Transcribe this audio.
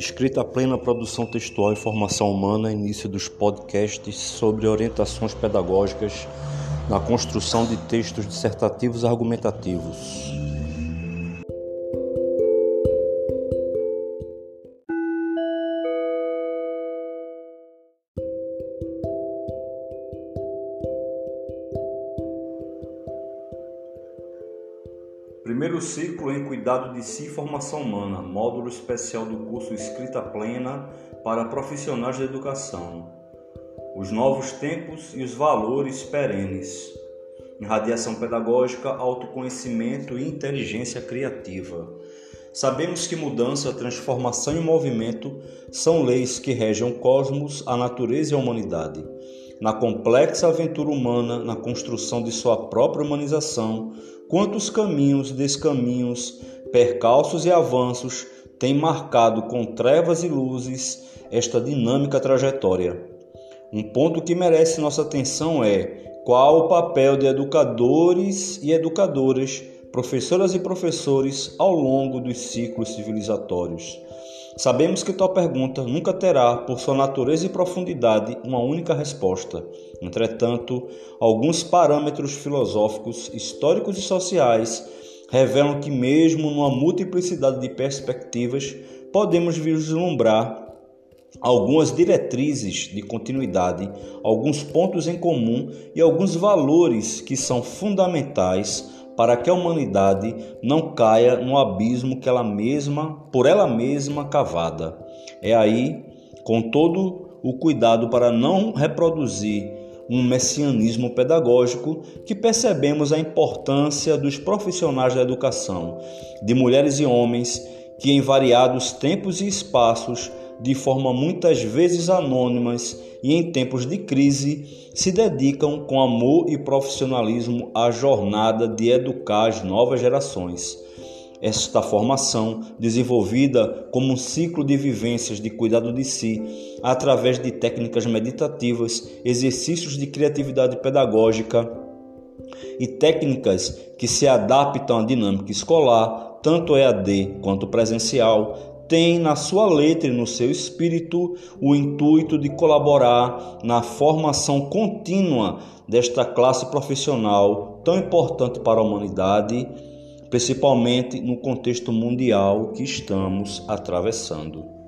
Escrita plena, produção textual e formação humana, início dos podcasts sobre orientações pedagógicas na construção de textos dissertativos argumentativos. Primeiro ciclo em Cuidado de Si e Formação Humana, módulo especial do curso Escrita Plena para profissionais da educação. Os novos tempos e os valores perenes. Irradiação pedagógica, autoconhecimento e inteligência criativa. Sabemos que mudança, transformação e movimento são leis que regem o cosmos, a natureza e a humanidade. Na complexa aventura humana, na construção de sua própria humanização, Quantos caminhos, descaminhos, percalços e avanços têm marcado com trevas e luzes esta dinâmica trajetória? Um ponto que merece nossa atenção é qual o papel de educadores e educadoras, professoras e professores ao longo dos ciclos civilizatórios. Sabemos que tal pergunta nunca terá, por sua natureza e profundidade, uma única resposta. Entretanto, alguns parâmetros filosóficos, históricos e sociais revelam que, mesmo numa multiplicidade de perspectivas, podemos vislumbrar algumas diretrizes de continuidade, alguns pontos em comum e alguns valores que são fundamentais para que a humanidade não caia no abismo que ela mesma, por ela mesma cavada. É aí, com todo o cuidado para não reproduzir um messianismo pedagógico, que percebemos a importância dos profissionais da educação, de mulheres e homens que em variados tempos e espaços de forma muitas vezes anônimas e em tempos de crise, se dedicam com amor e profissionalismo à jornada de educar as novas gerações. Esta formação, desenvolvida como um ciclo de vivências de cuidado de si, através de técnicas meditativas, exercícios de criatividade pedagógica e técnicas que se adaptam à dinâmica escolar, tanto EAD quanto presencial, tem na sua letra e no seu espírito o intuito de colaborar na formação contínua desta classe profissional tão importante para a humanidade, principalmente no contexto mundial que estamos atravessando.